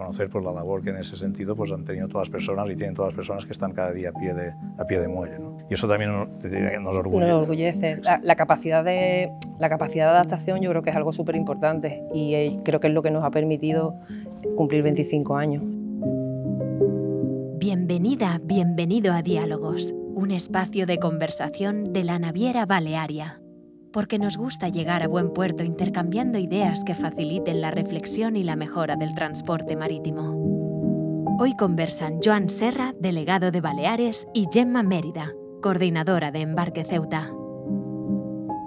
reconocer pues, la labor que en ese sentido pues, han tenido todas las personas y tienen todas las personas que están cada día a pie de, a pie de muelle. ¿no? Y eso también nos, nos orgullece. Nos orgullece. La, la, capacidad de, la capacidad de adaptación yo creo que es algo súper importante y eh, creo que es lo que nos ha permitido cumplir 25 años. Bienvenida, bienvenido a Diálogos, un espacio de conversación de la Naviera Balearia porque nos gusta llegar a buen puerto intercambiando ideas que faciliten la reflexión y la mejora del transporte marítimo. Hoy conversan Joan Serra, delegado de Baleares, y Gemma Mérida, coordinadora de Embarque Ceuta.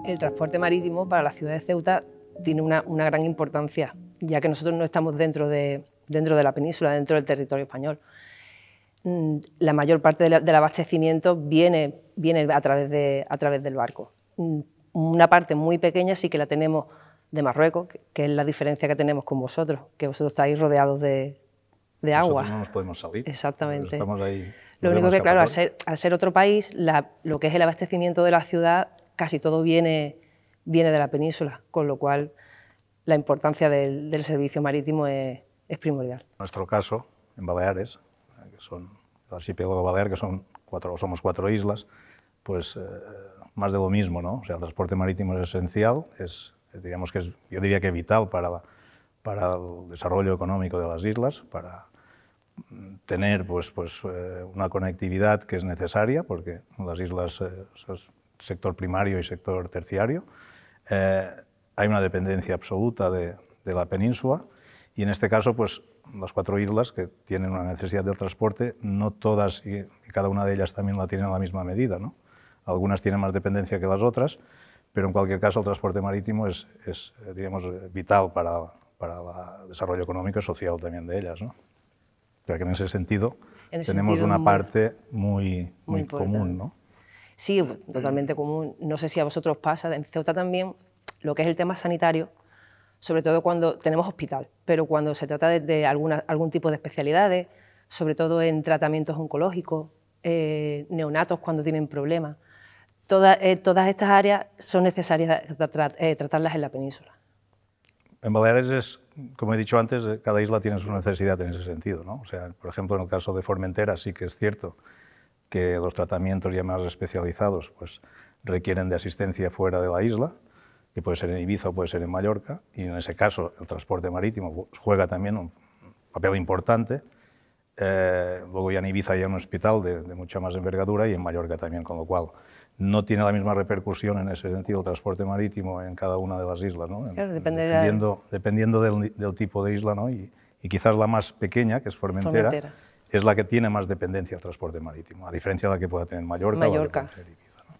El transporte marítimo para la ciudad de Ceuta tiene una, gran importancia, ya que nosotros no estamos dentro de, la península, dentro del territorio español. Mm, la mayor parte del abastecimiento viene, a través del barco mm, una parte muy pequeña sí que la tenemos de Marruecos, que, es la diferencia que tenemos con vosotros, que vosotros estáis rodeados de, de agua. Nosotros no nos podemos salir. Exactamente. Estamos ahí. Lo único que, claro, al ser, al ser, otro país, la, lo que es el abastecimiento de la ciudad, casi todo viene, viene de la península, con lo cual la importancia del, del servicio marítimo es, es, primordial. En nuestro caso, en Baleares, que son el archipiélago de Baleares, que son cuatro, somos cuatro islas, pues... Eh, más de lo mismo, ¿no? O sea, el transporte marítimo es esencial, es, digamos que es, yo diría que vital para, para el desarrollo económico de las islas, para tener pues, pues, eh, una conectividad que es necesaria, porque las islas eh, es sector primario y sector terciario. Eh, hay una dependencia absoluta de, de, la península y en este caso, pues las cuatro islas que tienen una necesidad de transporte, no todas y, y cada una de ellas también la tienen a la misma medida, ¿no? Algunas tienen más dependencia que las otras, pero en cualquier caso el transporte marítimo es, es digamos, vital para, para el desarrollo económico y social también de ellas. ¿no? O sea que en ese sentido en ese tenemos sentido una muy, parte muy, muy, muy común. ¿no? Sí, totalmente común. No sé si a vosotros pasa, en Ceuta también, lo que es el tema sanitario, sobre todo cuando tenemos hospital, pero cuando se trata de, de alguna, algún tipo de especialidades, sobre todo en tratamientos oncológicos, eh, neonatos cuando tienen problemas, Toda, eh, todas estas áreas son necesarias eh, tratarlas en la península. En Baleares es, como he dicho antes, cada isla tiene su necesidad en ese sentido. ¿no? O sea, por ejemplo, en el caso de Formentera sí que es cierto que los tratamientos ya más especializados pues, requieren de asistencia fuera de la isla, que puede ser en Ibiza o puede ser en Mallorca, y en ese caso el transporte marítimo juega también un papel importante. Eh, luego ya en Ibiza hay un hospital de mucha más envergadura y en Mallorca también, con lo cual no tiene la misma repercusión en ese sentido el transporte marítimo en cada una de las islas, ¿no? Claro, depende dependiendo, de... dependiendo del, del, tipo de isla, ¿no? Y, y, quizás la más pequeña, que es Formentera, Formentera, es la que tiene más dependencia al transporte marítimo, a diferencia de la que pueda tener Mallorca. Mallorca. O la que Ibiza, ¿no?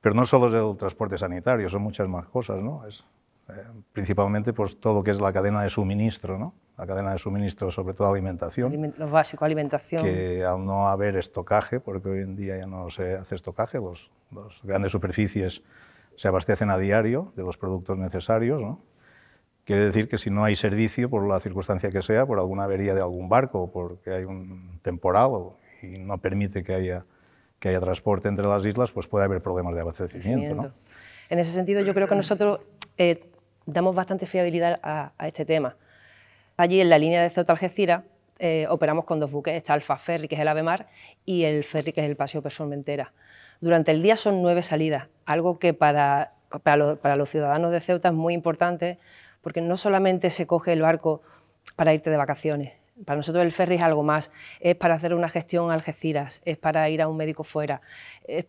Pero no solo es el transporte sanitario, son muchas más cosas, ¿no? Es, eh, principalmente pues, todo lo que es la cadena de suministro, ¿no? La cadena de suministro, sobre todo alimentación. Lo básico, alimentación. Que al no haber estocaje, porque hoy en día ya no se hace estocaje, los, los grandes superficies se abastecen a diario de los productos necesarios, ¿no? Quiere decir que si no hay servicio, por la circunstancia que sea, por alguna avería de algún barco, o porque hay un temporal y no permite que haya, que haya transporte entre las islas, pues puede haber problemas de abastecimiento. ¿no? En ese sentido, yo creo que nosotros eh, damos bastante fiabilidad a, a este tema. Allí en la línea de Ceuta Algeciras eh, operamos con dos buques, está Alfa Ferry, que es el Avemar, y el ferry, que es el Paseo Performentera. Durante el día son nueve salidas, algo que para los ciudadanos de Ceuta es muy importante, porque no solamente se coge el barco para irte de vacaciones, para nosotros el ferry es algo más, es para hacer una gestión a Algeciras, es para ir a un médico fuera, es,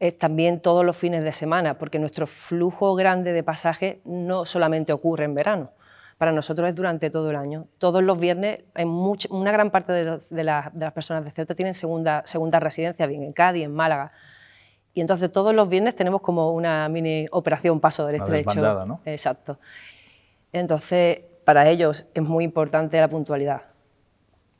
es, también todos los fines de semana, porque nuestro flujo grande de pasajes no solamente ocurre en verano, para nosotros es durante todo el año. Todos los viernes, en mucha, una gran parte de, los, de, la, de, las personas de Ceuta tienen segunda, segunda residencia, bien en Cádiz, en Málaga. Y entonces todos los viernes tenemos como una mini operación Paso del Estrecho. ¿no? Exacto. Entonces, para ellos es muy importante la puntualidad.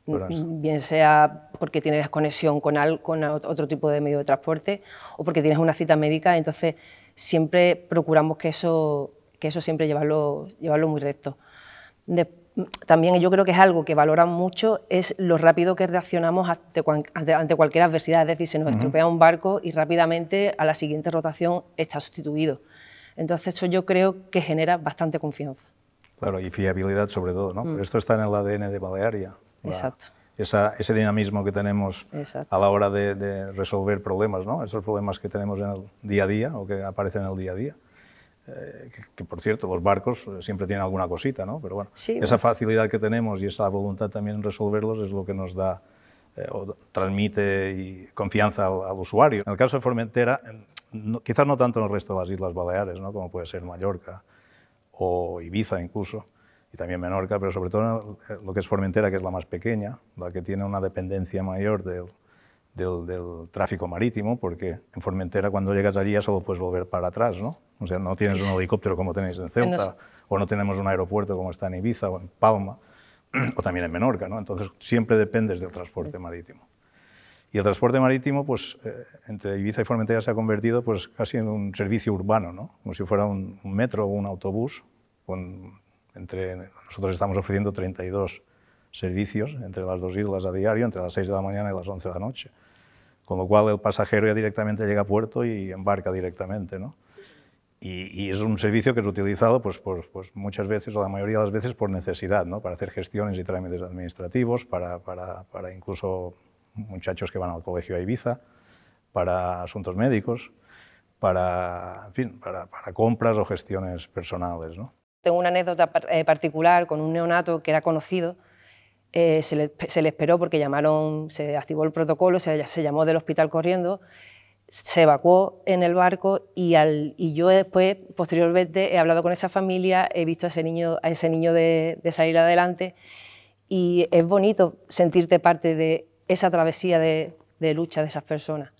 Bien sea porque tienes conexión con, al, con otro tipo de medio de transporte o porque tienes una cita médica, entonces siempre procuramos que eso, que eso siempre llevarlo, llevarlo muy recto. De, también yo creo que es algo que valoran mucho, es lo rápido que reaccionamos ante, ante, cualquier adversidad, es decir, se nos uh -huh. estropea un barco y rápidamente a la siguiente rotación está sustituido. Entonces eso yo creo que genera bastante confianza. Claro, y fiabilidad sobre todo, ¿no? Mm. Pero esto está en el ADN de Balearia. la- Exacto. esa- ese dinamismo que tenemos Exacto. a la hora de, de resolver problemas, ¿no? Esos problemas que tenemos en el día a día o que aparecen en el día a día. Eh, que, que, por cierto, los barcos eh, siempre tienen alguna cosita, ¿no? Pero bueno, Sí, esa bueno. facilidad que tenemos y esa voluntad también en resolverlos es lo que nos da eh, o transmite y confianza al, al usuario. En el caso de Formentera, en- no- quizás no tanto en el resto de las Islas Baleares, ¿no? como puede ser Mallorca o Ibiza incluso, y también Menorca, pero sobre todo en lo que es Formentera, que es la más pequeña, la que tiene una dependencia mayor del, del, del tráfico marítimo, porque en Formentera cuando llegas allí ya solo puedes volver para atrás, ¿no? O sea, no tienes un helicóptero como tenéis en Ceuta, nos- o no tenemos un aeropuerto como está en Ibiza o en Palma, o también en Menorca, ¿no? Entonces siempre dependes del transporte marítimo. Y el transporte marítimo, pues, eh, entre Ibiza y Formentera se ha convertido pues, casi en un servicio urbano, ¿no? como si fuera un, un metro o un autobús. Con, entre, nosotros estamos ofreciendo 32 servicios entre las dos islas a diario, entre las 6 de la mañana y las 11 de la noche. Con lo cual el pasajero ya directamente llega a puerto y embarca directamente. ¿no? Y, es un servicio que es utilizado pues, pues muchas veces, o la mayoría de las veces, por necesidad, ¿no? para hacer gestiones y trámites administrativos, para, para, incluso muchachos que van al colegio a Ibiza, para asuntos médicos, para, en fin, para, para compras o gestiones personales. ¿no? Tengo una anécdota eh, particular con un neonato que era conocido. Eh, se, le, se le esperó porque llamaron, se activó el protocolo, se, se llamó del hospital corriendo, se evacuó en el barco y, al, y yo después, posteriormente, he hablado con esa familia, he visto a ese niño, a ese niño de, de salir adelante y es bonito sentirte parte de esa travesía de, de lucha de esas personas.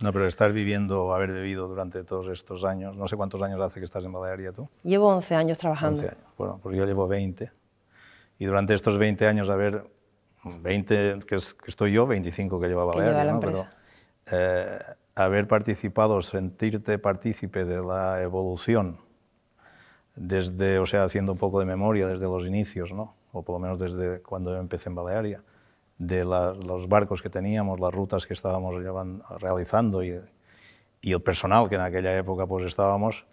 No, pero estar viviendo haber vivido durante todos estos años, no sé cuántos años hace que estás en Balearia tú. Llevo 11 años trabajando. 11 años. Bueno, pues yo llevo 20. Y durante estos 20 años, a ver, 20 que, es- que estoy yo, 25 que lleva Que lleva la ¿no? Pero, eh, haber participado, sentirte partícipe de la evolución, desde, o sea, haciendo un poco de memoria desde los inicios, ¿no? o por lo menos desde cuando yo empecé en Balearia, de la- los barcos que teníamos, las rutas que estábamos llevan- realizando y, y el personal que en aquella época pues estábamos,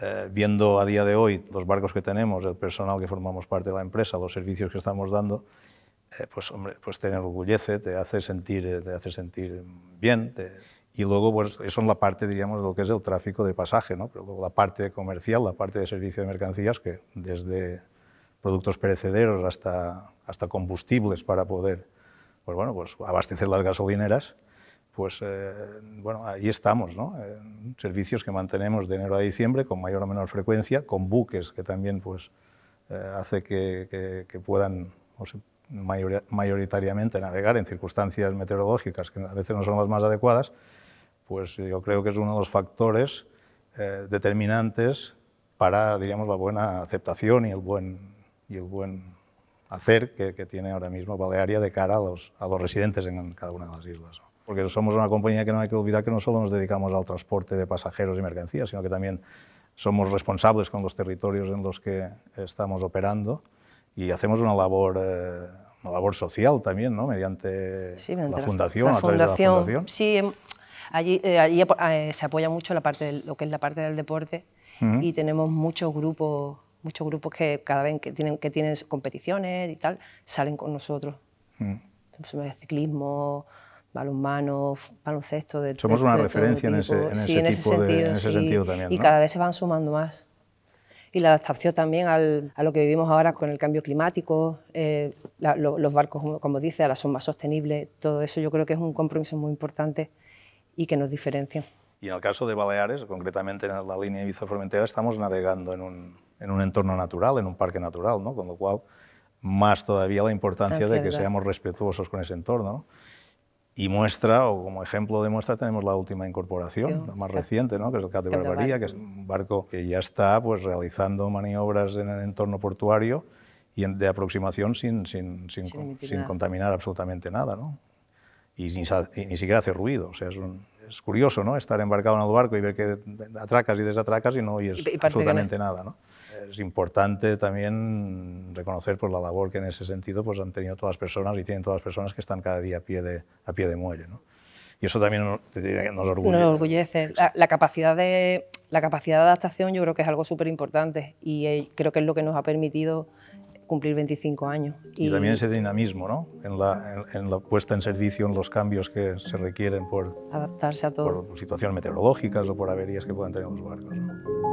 eh, viendo a día de hoy los barcos que tenemos, el personal que formamos parte de la empresa, los servicios que estamos dando, eh, pues hombre, pues te enorgullece, te hace sentir, eh, te hace sentir bien. y luego, pues eso es la parte, diríamos, de lo que es el tráfico de pasaje, ¿no? Pero luego la parte comercial, la parte de servicio de mercancías, que desde productos perecederos hasta, hasta combustibles para poder, pues bueno, pues abastecer las gasolineras, pues eh, bueno, ahí estamos, servicios que mantenemos de enero a diciembre con mayor o menor frecuencia, con buques que también pues eh, hace que, puedan mayoritariamente navegar en circunstancias meteorológicas que a veces no son las más adecuadas, pues yo creo que es uno de los factores eh, determinantes para, diríamos, la buena aceptación y el buen, y el buen hacer que, que tiene ahora mismo Balearia de cara a los, a los residentes en cada una de las islas. Porque somos una compañía que no hay que olvidar que no solo nos dedicamos al transporte de pasajeros y mercancías, sino que también somos responsables con los territorios en los que estamos operando y hacemos una labor, eh, una labor social también, ¿no? mediante Sí, mediante la fundación, la a través de la fundación, fundación. Sí, em, allí, eh, allí eh, se apoya mucho la parte del- lo que es la parte del deporte Ujú. y tenemos muchos grupos, muchos grupos que cada vez que tienen, que tienen competiciones y tal, salen con nosotros. Mm. Sobre ciclismo, balonmano, baloncesto. De, Somos de- una de referencia en ese- en Sí, ese en ese tipo de- sentido, en ese sí. sentido también, Y ¿no? cada vez se van sumando más. Y la adaptación también al- a lo que vivimos ahora con el cambio climático, eh, la- lo- los barcos, como, dice, ahora son más sostenibles, todo eso yo creo que es un compromiso muy importante y que nos diferencia. Y en el caso de Baleares, concretamente en la línea Ibiza-Formentera, estamos navegando en un, en un entorno natural, en un parque natural, ¿no? con lo cual más todavía la importancia de que seamos respetuosos con ese entorno. ¿no? Y muestra, o como ejemplo de muestra, tenemos la última incorporación, Sí, la más reciente, ¿no? que es el de Barbaría, Barba. que es un barco que ya está pues, realizando maniobras en el entorno portuario y de aproximación sin, sin, sin, Sin sin contaminar absolutamente nada. ¿no? y, sa- y ni siquiera hace ruido. O sea, es, un- es curioso ¿no? estar embarcado en el barco y ver que atracas y desatracas y no oyes Y- absolutamente nada. ¿no? Es importante también reconocer pues, la labor que en ese sentido pues, han tenido todas las personas y tienen todas las personas que están cada día a pie de, a pie de muelle. ¿no? Y eso también nos, nos orgullece. Nos orgullece. La, la, capacidad de, la capacidad de adaptación yo creo que es algo súper importante y eh, creo que es lo que nos ha permitido cumplir 25 años. Y, y también ese dinamismo, ¿no? En la, en, en la, puesta en servicio, en los cambios que se requieren por adaptarse a todo. Por situaciones meteorológicas o por averías que puedan tener los barcos. ¿no?